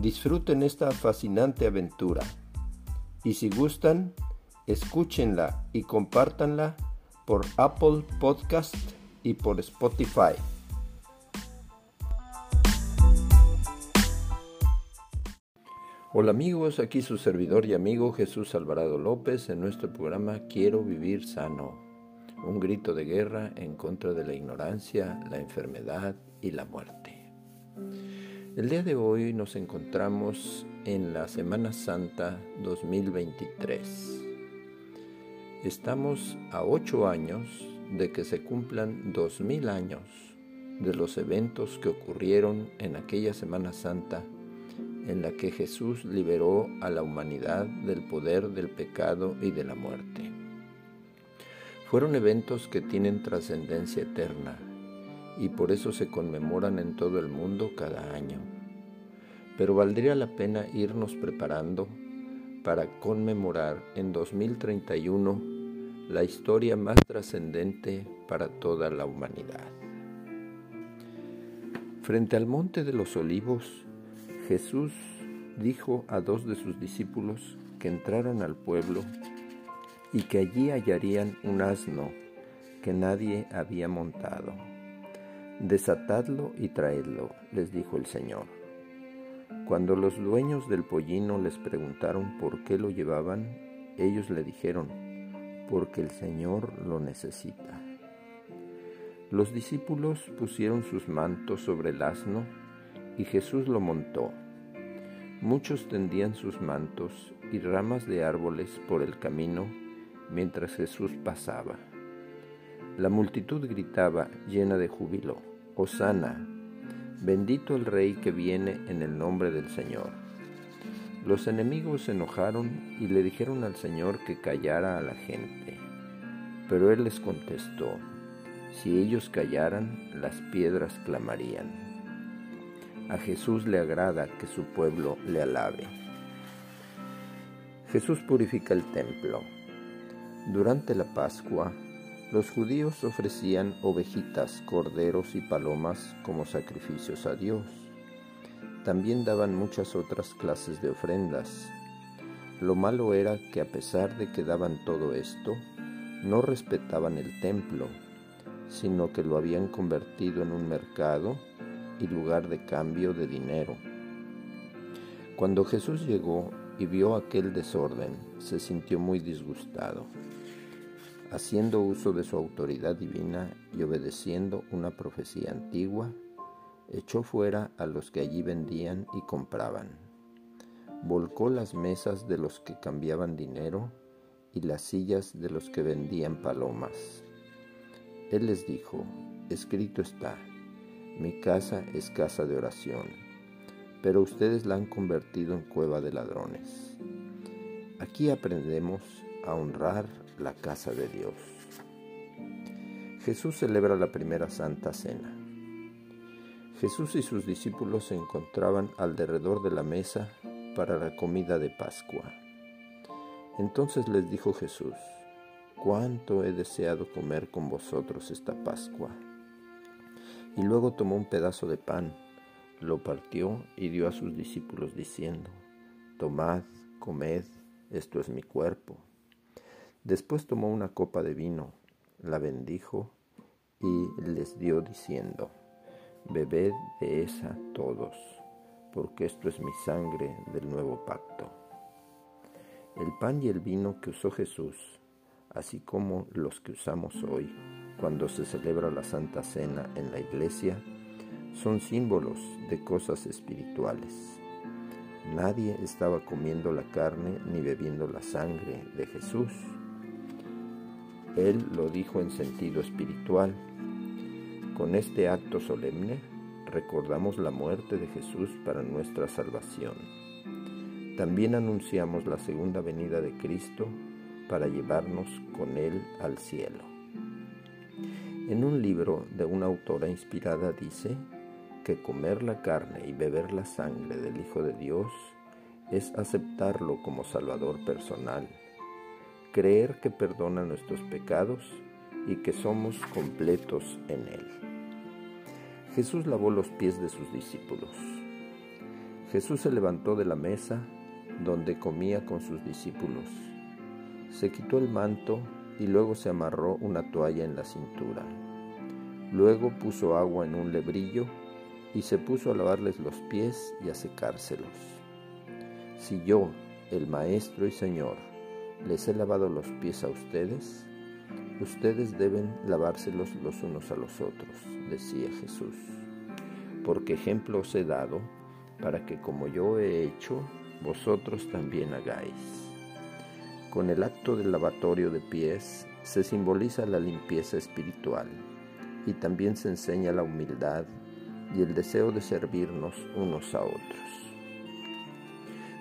Disfruten esta fascinante aventura y si gustan, escúchenla y compártanla por Apple Podcast y por Spotify. Hola amigos, aquí su servidor y amigo Jesús Alvarado López en nuestro programa Quiero vivir sano, un grito de guerra en contra de la ignorancia, la enfermedad y la muerte. El día de hoy nos encontramos en la Semana Santa 2023. Estamos a ocho años de que se cumplan dos mil años de los eventos que ocurrieron en aquella Semana Santa en la que Jesús liberó a la humanidad del poder del pecado y de la muerte. Fueron eventos que tienen trascendencia eterna y por eso se conmemoran en todo el mundo cada año. Pero valdría la pena irnos preparando para conmemorar en 2031 la historia más trascendente para toda la humanidad. Frente al monte de los olivos, Jesús dijo a dos de sus discípulos que entraran al pueblo y que allí hallarían un asno que nadie había montado Desatadlo y traedlo, les dijo el Señor. Cuando los dueños del pollino les preguntaron por qué lo llevaban, ellos le dijeron, porque el Señor lo necesita. Los discípulos pusieron sus mantos sobre el asno y Jesús lo montó. Muchos tendían sus mantos y ramas de árboles por el camino mientras Jesús pasaba. La multitud gritaba llena de júbilo, Hosana, bendito el Rey que viene en el nombre del Señor. Los enemigos se enojaron y le dijeron al Señor que callara a la gente. Pero él les contestó, si ellos callaran, las piedras clamarían. A Jesús le agrada que su pueblo le alabe. Jesús purifica el templo. Durante la Pascua, los judíos ofrecían ovejitas, corderos y palomas como sacrificios a Dios. También daban muchas otras clases de ofrendas. Lo malo era que a pesar de que daban todo esto, no respetaban el templo, sino que lo habían convertido en un mercado y lugar de cambio de dinero. Cuando Jesús llegó y vio aquel desorden, se sintió muy disgustado haciendo uso de su autoridad divina y obedeciendo una profecía antigua, echó fuera a los que allí vendían y compraban. Volcó las mesas de los que cambiaban dinero y las sillas de los que vendían palomas. Él les dijo, escrito está, mi casa es casa de oración, pero ustedes la han convertido en cueva de ladrones. Aquí aprendemos a honrar la casa de Dios. Jesús celebra la primera Santa Cena. Jesús y sus discípulos se encontraban alrededor de la mesa para la comida de Pascua. Entonces les dijo Jesús, cuánto he deseado comer con vosotros esta Pascua. Y luego tomó un pedazo de pan, lo partió y dio a sus discípulos diciendo, Tomad, comed, esto es mi cuerpo. Después tomó una copa de vino, la bendijo y les dio diciendo, Bebed de esa todos, porque esto es mi sangre del nuevo pacto. El pan y el vino que usó Jesús, así como los que usamos hoy cuando se celebra la Santa Cena en la iglesia, son símbolos de cosas espirituales. Nadie estaba comiendo la carne ni bebiendo la sangre de Jesús él lo dijo en sentido espiritual. Con este acto solemne recordamos la muerte de Jesús para nuestra salvación. también anunciamos la segunda venida de Cristo para llevarnos con Él al cielo. En un libro de una autora inspirada dice que comer la carne y beber la sangre del Hijo de Dios es aceptarlo como Salvador personal, creer que perdona nuestros pecados y que somos completos en Él. Jesús lavó los pies de sus discípulos. Jesús se levantó de la mesa donde comía con sus discípulos. Se quitó el manto y luego se amarró una toalla en la cintura. Luego puso agua en un lebrillo y se puso a lavarles los pies y a secárselos. Si yo, el Maestro y Señor, les he lavado los pies a ustedes, ustedes deben lavárselos los unos a los otros, decía Jesús, porque ejemplo os he dado para que como yo he hecho, vosotros también hagáis. Con el acto del lavatorio de pies se simboliza la limpieza espiritual y también se enseña la humildad y el deseo de servirnos unos a otros.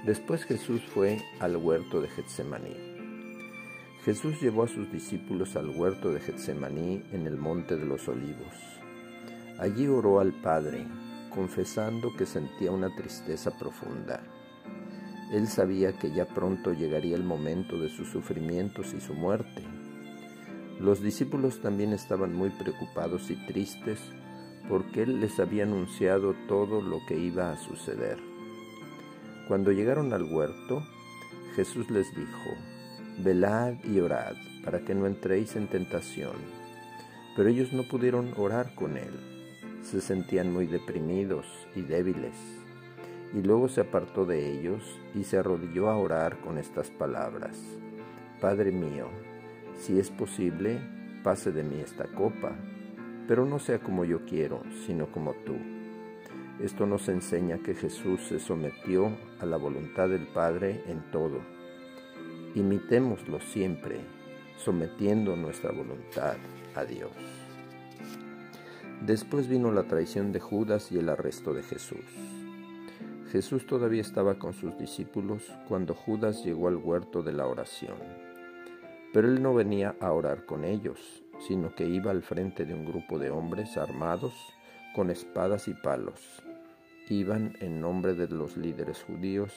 Después Jesús fue al huerto de Getsemaní. Jesús llevó a sus discípulos al huerto de Getsemaní en el monte de los olivos. Allí oró al Padre, confesando que sentía una tristeza profunda. Él sabía que ya pronto llegaría el momento de sus sufrimientos y su muerte. Los discípulos también estaban muy preocupados y tristes porque Él les había anunciado todo lo que iba a suceder. Cuando llegaron al huerto, Jesús les dijo, Velad y orad para que no entréis en tentación. Pero ellos no pudieron orar con Él. Se sentían muy deprimidos y débiles. Y luego se apartó de ellos y se arrodilló a orar con estas palabras. Padre mío, si es posible, pase de mí esta copa pero no sea como yo quiero, sino como tú. Esto nos enseña que Jesús se sometió a la voluntad del Padre en todo. Imitémoslo siempre, sometiendo nuestra voluntad a Dios. Después vino la traición de Judas y el arresto de Jesús. Jesús todavía estaba con sus discípulos cuando Judas llegó al huerto de la oración. Pero él no venía a orar con ellos, sino que iba al frente de un grupo de hombres armados con espadas y palos. Iban en nombre de los líderes judíos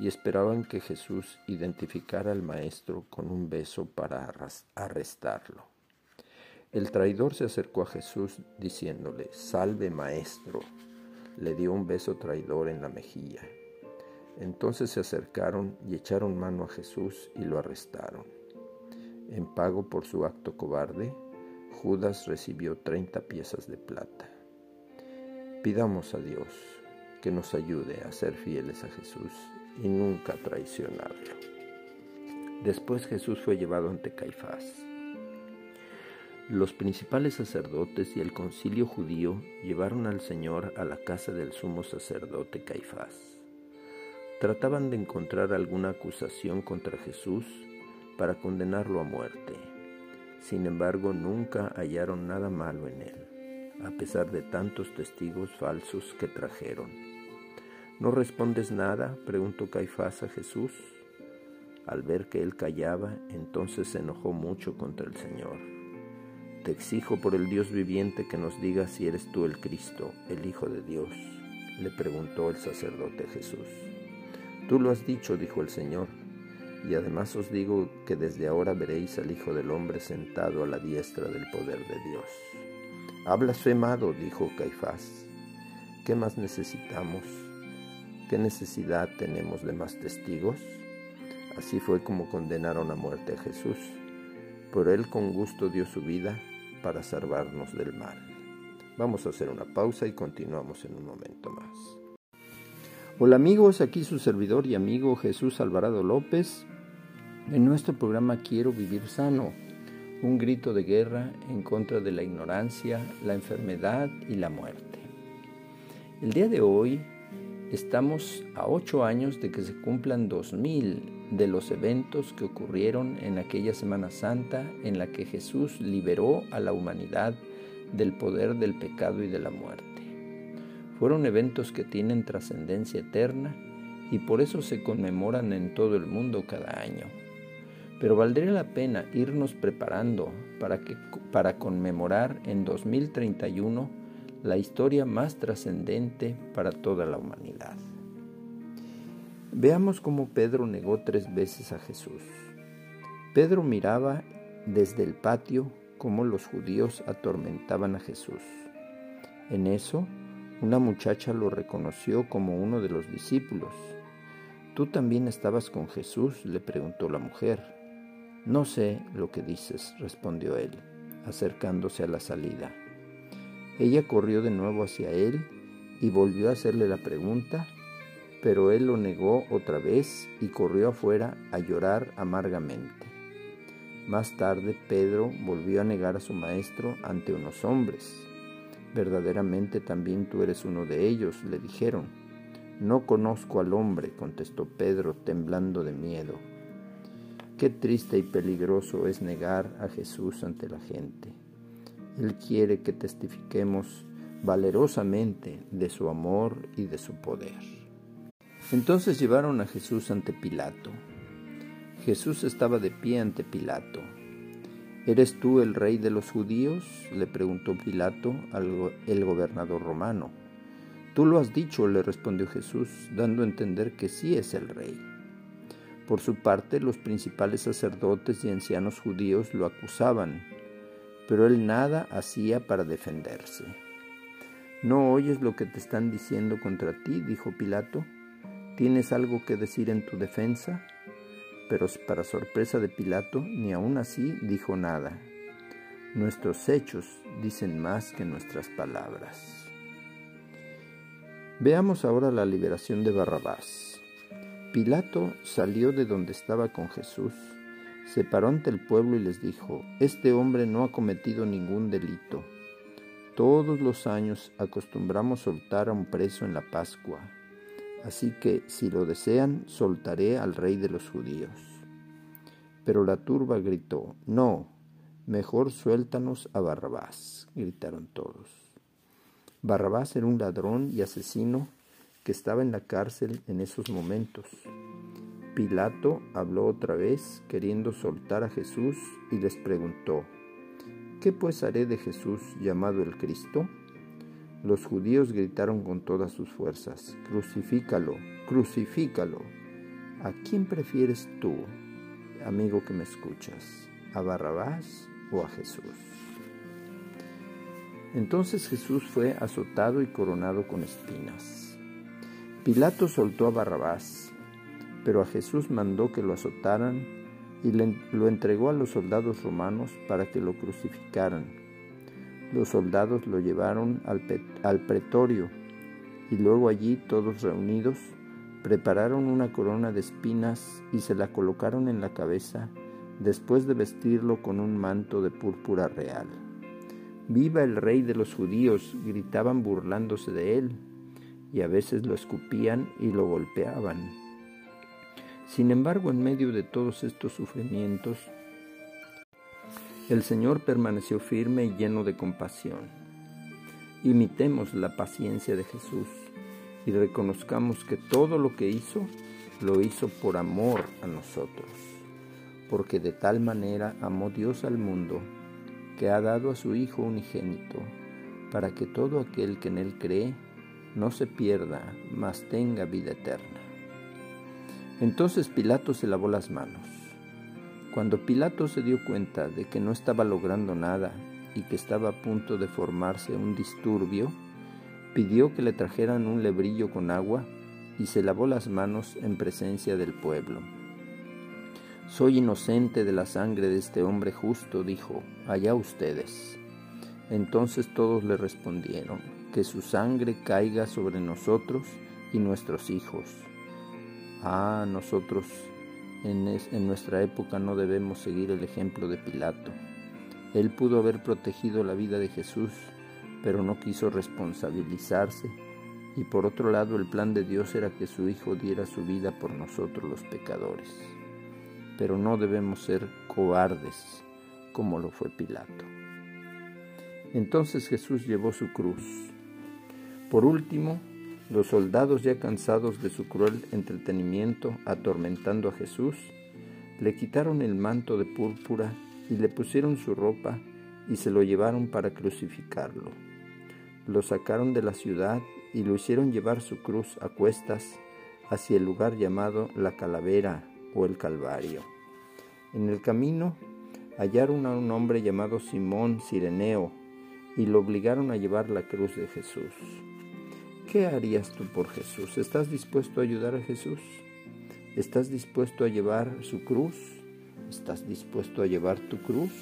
y esperaban que Jesús identificara al maestro con un beso para arrestarlo. El traidor se acercó a Jesús diciéndole, Salve maestro. Le dio un beso traidor en la mejilla. Entonces se acercaron y echaron mano a Jesús y lo arrestaron. En pago por su acto cobarde, Judas recibió 30 piezas de plata. Pidamos a Dios que nos ayude a ser fieles a Jesús y nunca traicionarlo. Después Jesús fue llevado ante Caifás. Los principales sacerdotes y el concilio judío llevaron al Señor a la casa del sumo sacerdote Caifás. Trataban de encontrar alguna acusación contra Jesús para condenarlo a muerte. Sin embargo, nunca hallaron nada malo en él, a pesar de tantos testigos falsos que trajeron. ¿No respondes nada? preguntó Caifás a Jesús. Al ver que él callaba, entonces se enojó mucho contra el Señor. Te exijo por el Dios viviente que nos digas si eres tú el Cristo, el Hijo de Dios, le preguntó el sacerdote Jesús. Tú lo has dicho, dijo el Señor y además os digo que desde ahora veréis al Hijo del Hombre sentado a la diestra del poder de Dios. Ha blasfemado, dijo Caifás. ¿Qué más necesitamos? ¿Qué necesidad tenemos de más testigos? Así fue como condenaron a muerte a Jesús, pero él con gusto dio su vida para salvarnos del mal. Vamos a hacer una pausa y continuamos en un momento más. Hola amigos, aquí su servidor y amigo Jesús Alvarado López. En nuestro programa Quiero vivir sano, un grito de guerra en contra de la ignorancia, la enfermedad y la muerte. El día de hoy estamos a ocho años de que se cumplan dos mil de los eventos que ocurrieron en aquella Semana Santa en la que Jesús liberó a la humanidad del poder del pecado y de la muerte. Fueron eventos que tienen trascendencia eterna y por eso se conmemoran en todo el mundo cada año. Pero valdría la pena irnos preparando para, que, para conmemorar en 2031 la historia más trascendente para toda la humanidad. Veamos cómo Pedro negó tres veces a Jesús. Pedro miraba desde el patio cómo los judíos atormentaban a Jesús. En eso, una muchacha lo reconoció como uno de los discípulos. ¿Tú también estabas con Jesús? le preguntó la mujer. No sé lo que dices, respondió él, acercándose a la salida. Ella corrió de nuevo hacia él y volvió a hacerle la pregunta, pero él lo negó otra vez y corrió afuera a llorar amargamente. Más tarde Pedro volvió a negar a su maestro ante unos hombres. Verdaderamente también tú eres uno de ellos, le dijeron. No conozco al hombre, contestó Pedro, temblando de miedo. Qué triste y peligroso es negar a Jesús ante la gente. Él quiere que testifiquemos valerosamente de su amor y de su poder. Entonces llevaron a Jesús ante Pilato. Jesús estaba de pie ante Pilato. ¿Eres tú el rey de los judíos? le preguntó Pilato al gobernador romano. Tú lo has dicho, le respondió Jesús, dando a entender que sí es el rey. Por su parte, los principales sacerdotes y ancianos judíos lo acusaban, pero él nada hacía para defenderse. ¿No oyes lo que te están diciendo contra ti? dijo Pilato. ¿Tienes algo que decir en tu defensa? Pero para sorpresa de Pilato, ni aun así dijo nada. Nuestros hechos dicen más que nuestras palabras. Veamos ahora la liberación de Barrabás. Pilato salió de donde estaba con Jesús, se paró ante el pueblo y les dijo, Este hombre no ha cometido ningún delito. Todos los años acostumbramos soltar a un preso en la Pascua Así que, si lo desean, soltaré al rey de los judíos. Pero la turba gritó, No, mejor suéltanos a Barrabás, gritaron todos. Barrabás era un ladrón y asesino que estaba en la cárcel en esos momentos. Pilato habló otra vez, queriendo soltar a Jesús, y les preguntó, ¿Qué pues haré de Jesús llamado el Cristo? Los judíos gritaron con todas sus fuerzas, Crucifícalo, crucifícalo. ¿A quién prefieres tú, amigo que me escuchas? ¿A Barrabás o a Jesús? Entonces Jesús fue azotado y coronado con espinas. Pilato soltó a Barrabás, pero a Jesús mandó que lo azotaran y lo entregó a los soldados romanos para que lo crucificaran los soldados lo llevaron al, pretorio y luego allí todos reunidos prepararon una corona de espinas y se la colocaron en la cabeza después de vestirlo con un manto de púrpura real. Viva el rey de los judíos, gritaban burlándose de él, y a veces lo escupían y lo golpeaban. Sin embargo, en medio de todos estos sufrimientos, el Señor permaneció firme y lleno de compasión. Imitemos la paciencia de Jesús y reconozcamos que todo lo que hizo lo hizo por amor a nosotros, porque de tal manera amó Dios al mundo que ha dado a su Hijo unigénito, para que todo aquel que en Él cree no se pierda, mas tenga vida eterna. Entonces Pilato se lavó las manos cuando Pilato se dio cuenta de que no estaba logrando nada y que estaba a punto de formarse un disturbio, pidió que le trajeran un lebrillo con agua y se lavó las manos en presencia del pueblo. Soy inocente de la sangre de este hombre justo, dijo, allá ustedes. Entonces todos le respondieron, que su sangre caiga sobre nosotros y nuestros hijos. Ah, nosotros en, nuestra época no debemos seguir el ejemplo de Pilato. Él pudo haber protegido la vida de Jesús, pero no quiso responsabilizarse. Y por otro lado, el plan de Dios era que su Hijo diera su vida por nosotros los pecadores. Pero no debemos ser cobardes como lo fue Pilato. Entonces Jesús llevó su cruz. Por último, Los soldados, ya cansados de su cruel entretenimiento atormentando a Jesús, le quitaron el manto de púrpura y le pusieron su ropa y se lo llevaron para crucificarlo. Lo sacaron de la ciudad y lo hicieron llevar su cruz a cuestas hacia el lugar llamado la calavera o el Calvario. En el camino hallaron a un hombre llamado Simón Sireneo y lo obligaron a llevar la cruz de Jesús. ¿Qué harías tú por Jesús? ¿Estás dispuesto a ayudar a Jesús? ¿Estás dispuesto a llevar su cruz? ¿Estás dispuesto a llevar tu cruz?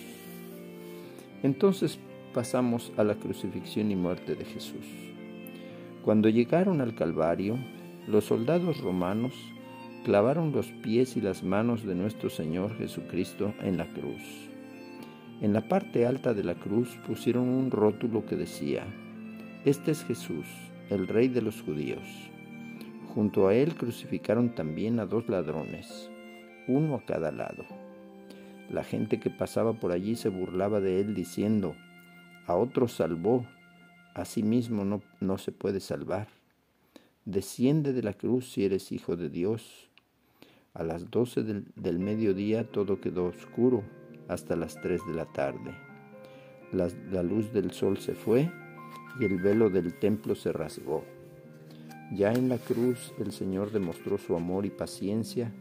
Entonces pasamos a la crucifixión y muerte de Jesús. Cuando llegaron al Calvario, los soldados romanos clavaron los pies y las manos de nuestro Señor Jesucristo en la cruz. En la parte alta de la cruz pusieron un rótulo que decía, Este es Jesús, el Rey de los judíos. Junto a él crucificaron también a dos ladrones, uno a cada lado. La gente que pasaba por allí se burlaba de él diciendo, a otro salvó, a sí mismo no, no se puede salvar. Desciende de la cruz si eres hijo de Dios. A las doce del, del mediodía todo quedó oscuro hasta las tres de la tarde. La, la luz del sol se fue y el velo del templo se rasgó. Ya en la cruz el Señor demostró su amor y paciencia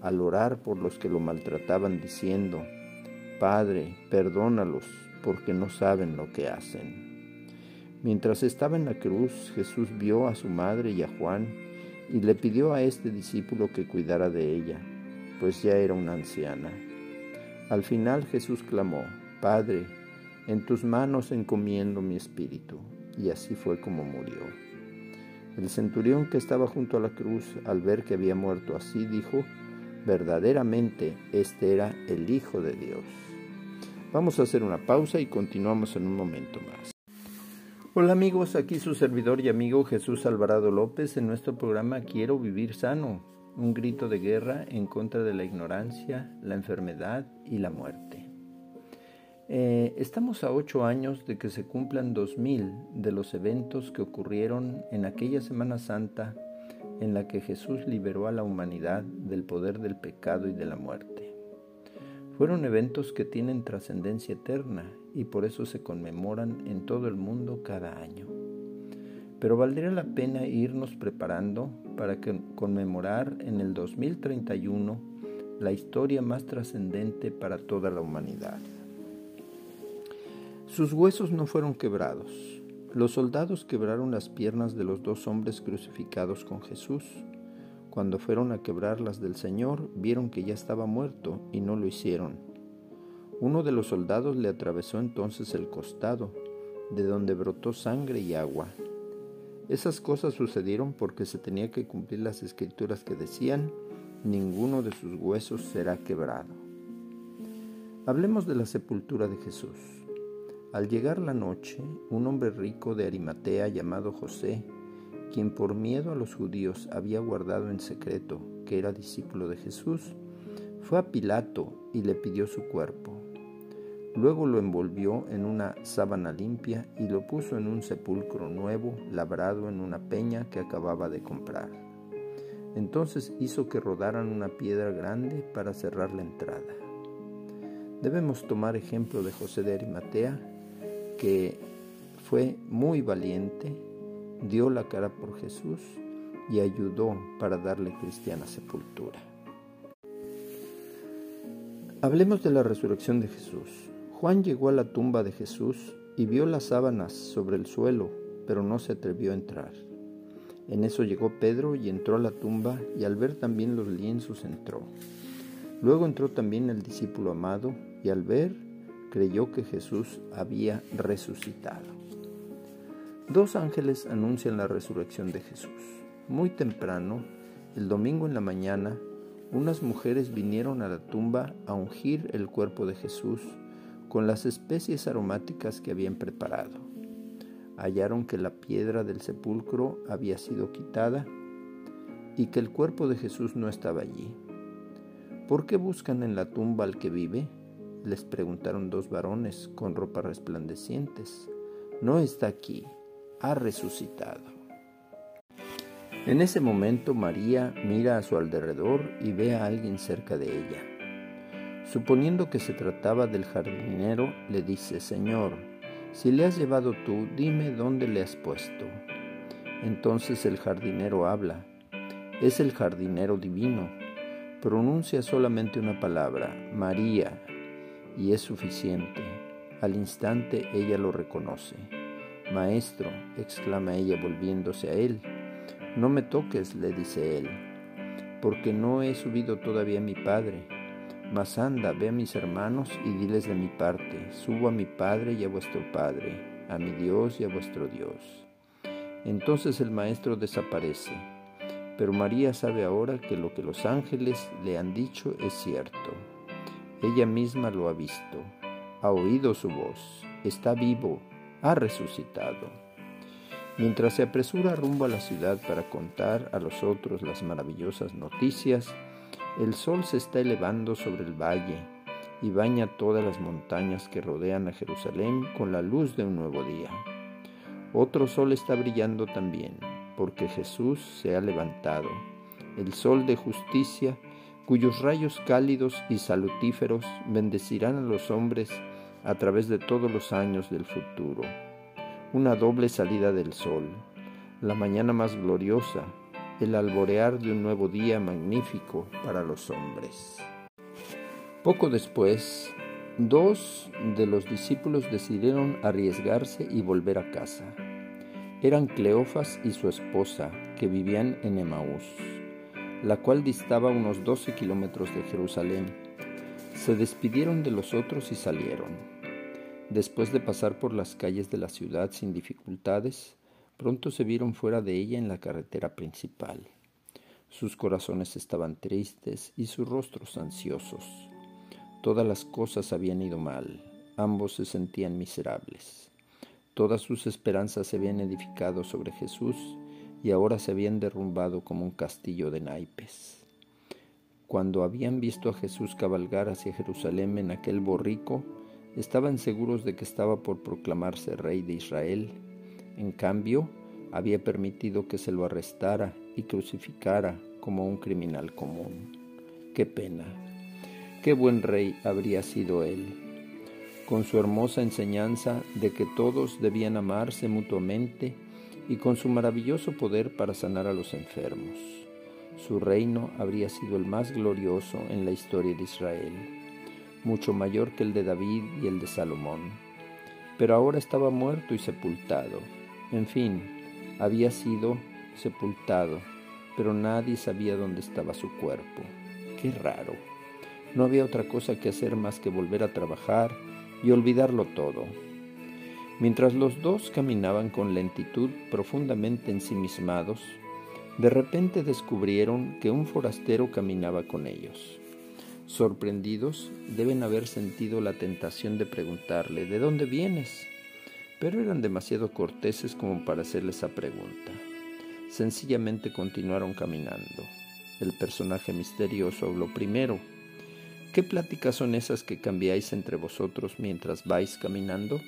al orar por los que lo maltrataban diciendo, Padre, perdónalos porque no saben lo que hacen. Mientras estaba en la cruz, Jesús vio a su madre y a Juan y le pidió a este discípulo que cuidara de ella, pues ya era una anciana. Al final Jesús clamó, Padre, en tus manos encomiendo mi espíritu, y así fue como murió. El centurión que estaba junto a la cruz, al ver que había muerto así, dijo, verdaderamente este era el Hijo de Dios. Vamos a hacer una pausa y continuamos en un momento más. Hola amigos, aquí su servidor y amigo Jesús Alvarado López en nuestro programa Quiero vivir sano, un grito de guerra en contra de la ignorancia, la enfermedad y la muerte. Eh, estamos a ocho años de que se cumplan dos mil de los eventos que ocurrieron en aquella Semana Santa en la que Jesús liberó a la humanidad del poder del pecado y de la muerte. Fueron eventos que tienen trascendencia eterna y por eso se conmemoran en todo el mundo cada año. Pero valdría la pena irnos preparando para conmemorar en el 2031 la historia más trascendente para toda la humanidad. Sus huesos no fueron quebrados, los soldados quebraron las piernas de los dos hombres crucificados con Jesús. Cuando fueron a quebrar las del Señor, vieron que ya estaba muerto y no lo hicieron. Uno de los soldados le atravesó entonces el costado, de donde brotó sangre y agua. Esas cosas sucedieron porque se tenía que cumplir las escrituras que decían, ninguno de sus huesos será quebrado. Hablemos de la sepultura de Jesús. Al llegar la noche, un hombre rico de Arimatea llamado José, quien por miedo a los judíos había guardado en secreto que era discípulo de Jesús, fue a Pilato y le pidió su cuerpo. Luego lo envolvió en una sábana limpia y lo puso en un sepulcro nuevo labrado en una peña que acababa de comprar. Entonces hizo que rodaran una piedra grande para cerrar la entrada. Debemos tomar ejemplo de José de Arimatea que fue muy valiente, dio la cara por Jesús y ayudó para darle cristiana sepultura. Hablemos de la resurrección de Jesús. Juan llegó a la tumba de Jesús y vio las sábanas sobre el suelo, pero no se atrevió a entrar. En eso llegó Pedro y entró a la tumba y al ver también los lienzos entró. Luego entró también el discípulo amado y al ver creyó que Jesús había resucitado. Dos ángeles anuncian la resurrección de Jesús. Muy temprano, el domingo en la mañana, unas mujeres vinieron a la tumba a ungir el cuerpo de Jesús con las especies aromáticas que habían preparado. Hallaron que la piedra del sepulcro había sido quitada y que el cuerpo de Jesús no estaba allí. ¿Por qué buscan en la tumba al que vive? Les preguntaron dos varones con ropas resplandecientes. No está aquí, ha resucitado. En ese momento María mira a su alrededor y ve a alguien cerca de ella. Suponiendo que se trataba del jardinero, le dice, Señor, si le has llevado tú, dime dónde le has puesto. Entonces el jardinero habla. Es el jardinero divino. Pronuncia solamente una palabra, María, y es suficiente. Al instante ella lo reconoce. Maestro, exclama ella volviéndose a él. No me toques, le dice él, porque no he subido todavía a mi Padre. Mas anda, ve a mis hermanos y diles de mi parte, subo a mi Padre y a vuestro Padre, a mi Dios y a vuestro Dios. Entonces el Maestro desaparece, pero María sabe ahora que lo que los ángeles le han dicho es cierto. Ella misma lo ha visto, ha oído su voz, está vivo, ha resucitado. Mientras se apresura rumbo a la ciudad para contar a los otros las maravillosas noticias, el sol se está elevando sobre el valle y baña todas las montañas que rodean a Jerusalén con la luz de un nuevo día. Otro sol está brillando también, porque Jesús se ha levantado, el sol de justicia, cuyos rayos cálidos y salutíferos bendecirán a los hombres a través de todos los años del futuro una doble salida del sol, la mañana más gloriosa, el alborear de un nuevo día magnífico para los hombres. Poco después, dos de los discípulos decidieron arriesgarse y volver a casa. Eran Cleofas y su esposa, que vivían en Emaús, la cual distaba unos 12 kilómetros de Jerusalén. Se despidieron de los otros y salieron. Después de pasar por las calles de la ciudad sin dificultades, pronto se vieron fuera de ella en la carretera principal. Sus corazones estaban tristes y sus rostros ansiosos. Todas las cosas habían ido mal, ambos se sentían miserables. Todas sus esperanzas se habían edificado sobre Jesús y ahora se habían derrumbado como un castillo de naipes. Cuando habían visto a Jesús cabalgar hacia Jerusalén en aquel borrico, Estaban seguros de que estaba por proclamarse rey de Israel. En cambio, había permitido que se lo arrestara y crucificara como un criminal común. Qué pena. Qué buen rey habría sido él, con su hermosa enseñanza de que todos debían amarse mutuamente y con su maravilloso poder para sanar a los enfermos. Su reino habría sido el más glorioso en la historia de Israel mucho mayor que el de David y el de Salomón. Pero ahora estaba muerto y sepultado. En fin, había sido sepultado, pero nadie sabía dónde estaba su cuerpo. Qué raro. No había otra cosa que hacer más que volver a trabajar y olvidarlo todo. Mientras los dos caminaban con lentitud profundamente ensimismados, de repente descubrieron que un forastero caminaba con ellos. Sorprendidos, deben haber sentido la tentación de preguntarle, ¿de dónde vienes? Pero eran demasiado corteses como para hacerle esa pregunta. Sencillamente continuaron caminando. El personaje misterioso habló primero. ¿Qué pláticas son esas que cambiáis entre vosotros mientras vais caminando?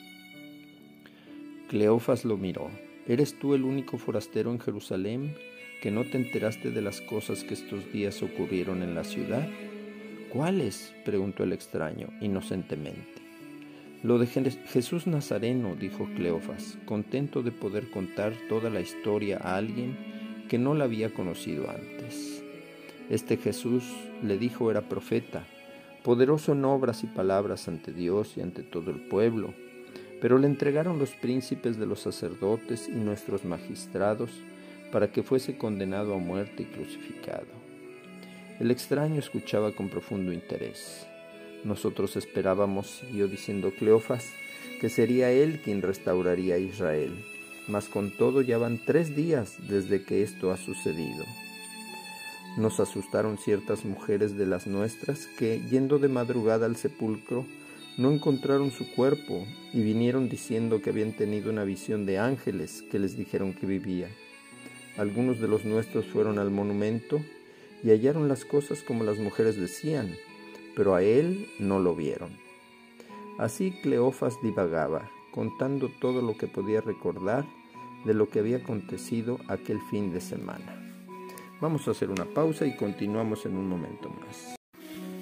Cleofas lo miró. ¿Eres tú el único forastero en Jerusalén que no te enteraste de las cosas que estos días ocurrieron en la ciudad? ¿Cuáles? preguntó el extraño, inocentemente. Lo de Jesús Nazareno, dijo Cleofas, contento de poder contar toda la historia a alguien que no la había conocido antes. Este Jesús, le dijo, era profeta, poderoso en obras y palabras ante Dios y ante todo el pueblo, pero le entregaron los príncipes de los sacerdotes y nuestros magistrados para que fuese condenado a muerte y crucificado. El extraño escuchaba con profundo interés. Nosotros esperábamos, siguió diciendo Cleofas, que sería él quien restauraría a Israel. Mas con todo ya van tres días desde que esto ha sucedido. Nos asustaron ciertas mujeres de las nuestras que, yendo de madrugada al sepulcro, no encontraron su cuerpo y vinieron diciendo que habían tenido una visión de ángeles que les dijeron que vivía. Algunos de los nuestros fueron al monumento y hallaron las cosas como las mujeres decían, pero a él no lo vieron. Así Cleofas divagaba, contando todo lo que podía recordar de lo que había acontecido aquel fin de semana. Vamos a hacer una pausa y continuamos en un momento más.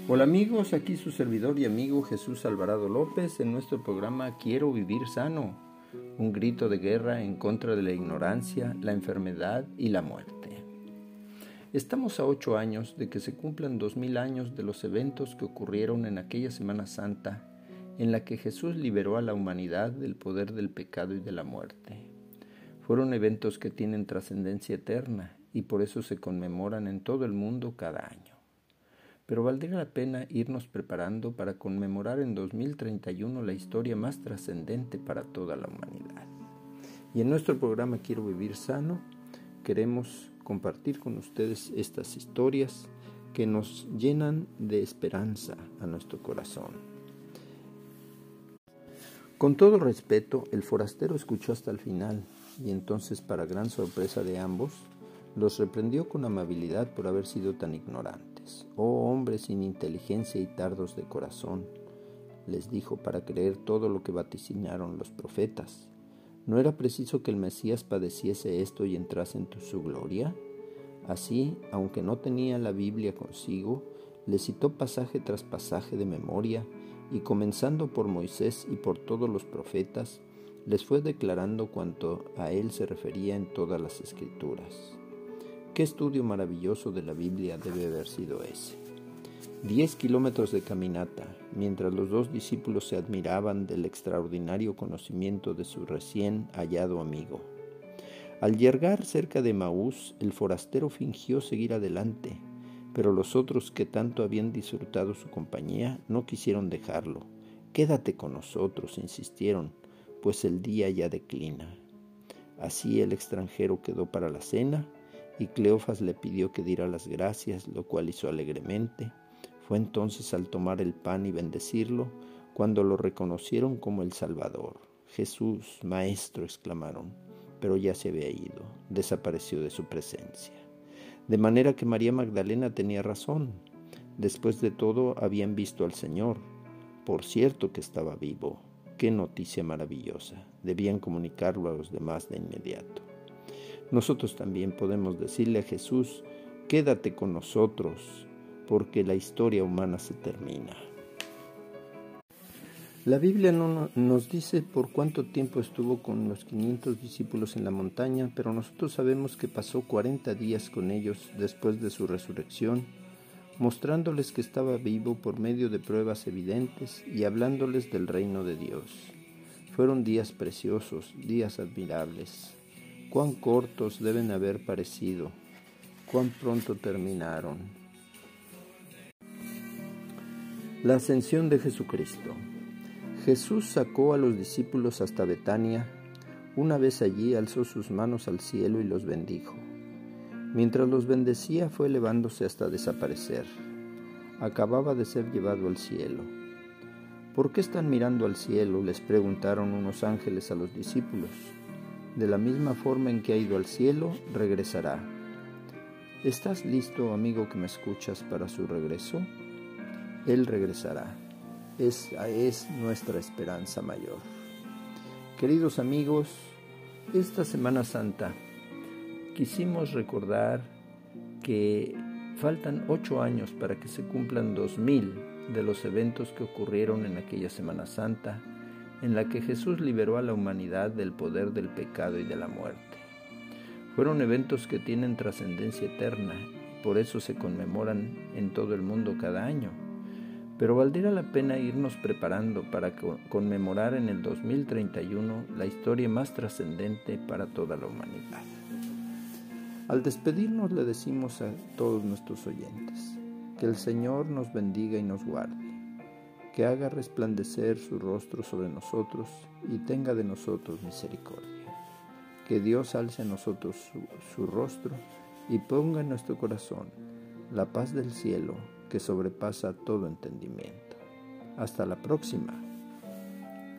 Hola amigos, aquí su servidor y amigo Jesús Alvarado López en nuestro programa Quiero vivir sano, un grito de guerra en contra de la ignorancia, la enfermedad y la muerte. Estamos a ocho años de que se cumplan dos mil años de los eventos que ocurrieron en aquella Semana Santa en la que Jesús liberó a la humanidad del poder del pecado y de la muerte. Fueron eventos que tienen trascendencia eterna y por eso se conmemoran en todo el mundo cada año. Pero valdría la pena irnos preparando para conmemorar en 2031 la historia más trascendente para toda la humanidad. Y en nuestro programa Quiero Vivir Sano queremos compartir con ustedes estas historias que nos llenan de esperanza a nuestro corazón. Con todo respeto, el forastero escuchó hasta el final y entonces, para gran sorpresa de ambos, los reprendió con amabilidad por haber sido tan Oh hombres sin inteligencia y tardos de corazón, les dijo para creer todo lo que vaticinaron los profetas. ¿No era preciso que el Mesías padeciese esto y entrase en su gloria? Así, aunque no tenía la Biblia consigo, le citó pasaje tras pasaje de memoria, y comenzando por Moisés y por todos los profetas, les fue declarando cuanto a él se refería en todas las escrituras. Qué estudio maravilloso de la Biblia debe haber sido ese. Diez kilómetros de caminata, mientras los dos discípulos se admiraban del extraordinario conocimiento de su recién hallado amigo. Al llegar cerca de Maús, el forastero fingió seguir adelante, pero los otros que tanto habían disfrutado su compañía no quisieron dejarlo. Quédate con nosotros, insistieron, pues el día ya declina. Así el extranjero quedó para la cena y Cleofas le pidió que diera las gracias, lo cual hizo alegremente. Fue entonces al tomar el pan y bendecirlo, cuando lo reconocieron como el Salvador. Jesús, Maestro, exclamaron, pero ya se había ido, desapareció de su presencia. De manera que María Magdalena tenía razón. Después de todo habían visto al Señor. Por cierto que estaba vivo. Qué noticia maravillosa. Debían comunicarlo a los demás de inmediato. Nosotros también podemos decirle a Jesús, quédate con nosotros, porque la historia humana se termina. La Biblia no nos dice por cuánto tiempo estuvo con los 500 discípulos en la montaña, pero nosotros sabemos que pasó 40 días con ellos después de su resurrección, mostrándoles que estaba vivo por medio de pruebas evidentes y hablándoles del reino de Dios. Fueron días preciosos, días admirables cuán cortos deben haber parecido, cuán pronto terminaron. La ascensión de Jesucristo. Jesús sacó a los discípulos hasta Betania. Una vez allí alzó sus manos al cielo y los bendijo. Mientras los bendecía fue elevándose hasta desaparecer. Acababa de ser llevado al cielo. ¿Por qué están mirando al cielo? les preguntaron unos ángeles a los discípulos. De la misma forma en que ha ido al cielo, regresará. ¿Estás listo, amigo que me escuchas, para su regreso? Él regresará. Esa es nuestra esperanza mayor. Queridos amigos, esta Semana Santa quisimos recordar que faltan ocho años para que se cumplan dos mil de los eventos que ocurrieron en aquella Semana Santa en la que Jesús liberó a la humanidad del poder del pecado y de la muerte. Fueron eventos que tienen trascendencia eterna, por eso se conmemoran en todo el mundo cada año. Pero valdría la pena irnos preparando para conmemorar en el 2031 la historia más trascendente para toda la humanidad. Al despedirnos le decimos a todos nuestros oyentes que el Señor nos bendiga y nos guarde que haga resplandecer su rostro sobre nosotros y tenga de nosotros misericordia. Que Dios alce a nosotros su, su rostro y ponga en nuestro corazón la paz del cielo que sobrepasa todo entendimiento. Hasta la próxima.